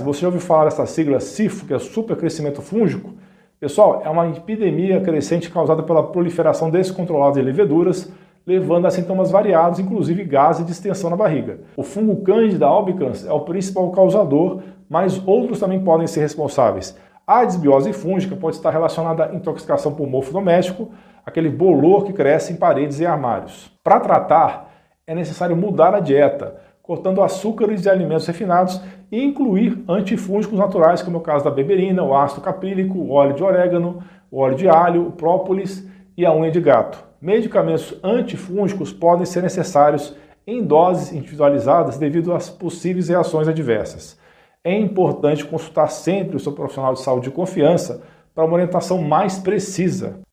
Você já ouviu falar dessa sigla SIFO, que é supercrescimento fúngico? Pessoal, é uma epidemia crescente causada pela proliferação descontrolada de leveduras, levando a sintomas variados, inclusive gases e distensão na barriga. O fungo Candida albicans é o principal causador, mas outros também podem ser responsáveis. A desbiose fúngica pode estar relacionada à intoxicação por mofo doméstico, aquele bolor que cresce em paredes e armários. Para tratar, é necessário mudar a dieta, cortando açúcares de alimentos refinados e incluir antifúngicos naturais, como é o caso da beberina, o ácido caprílico, o óleo de orégano, o óleo de alho, o própolis e a unha de gato. Medicamentos antifúngicos podem ser necessários em doses individualizadas devido às possíveis reações adversas. É importante consultar sempre o seu profissional de saúde de confiança para uma orientação mais precisa.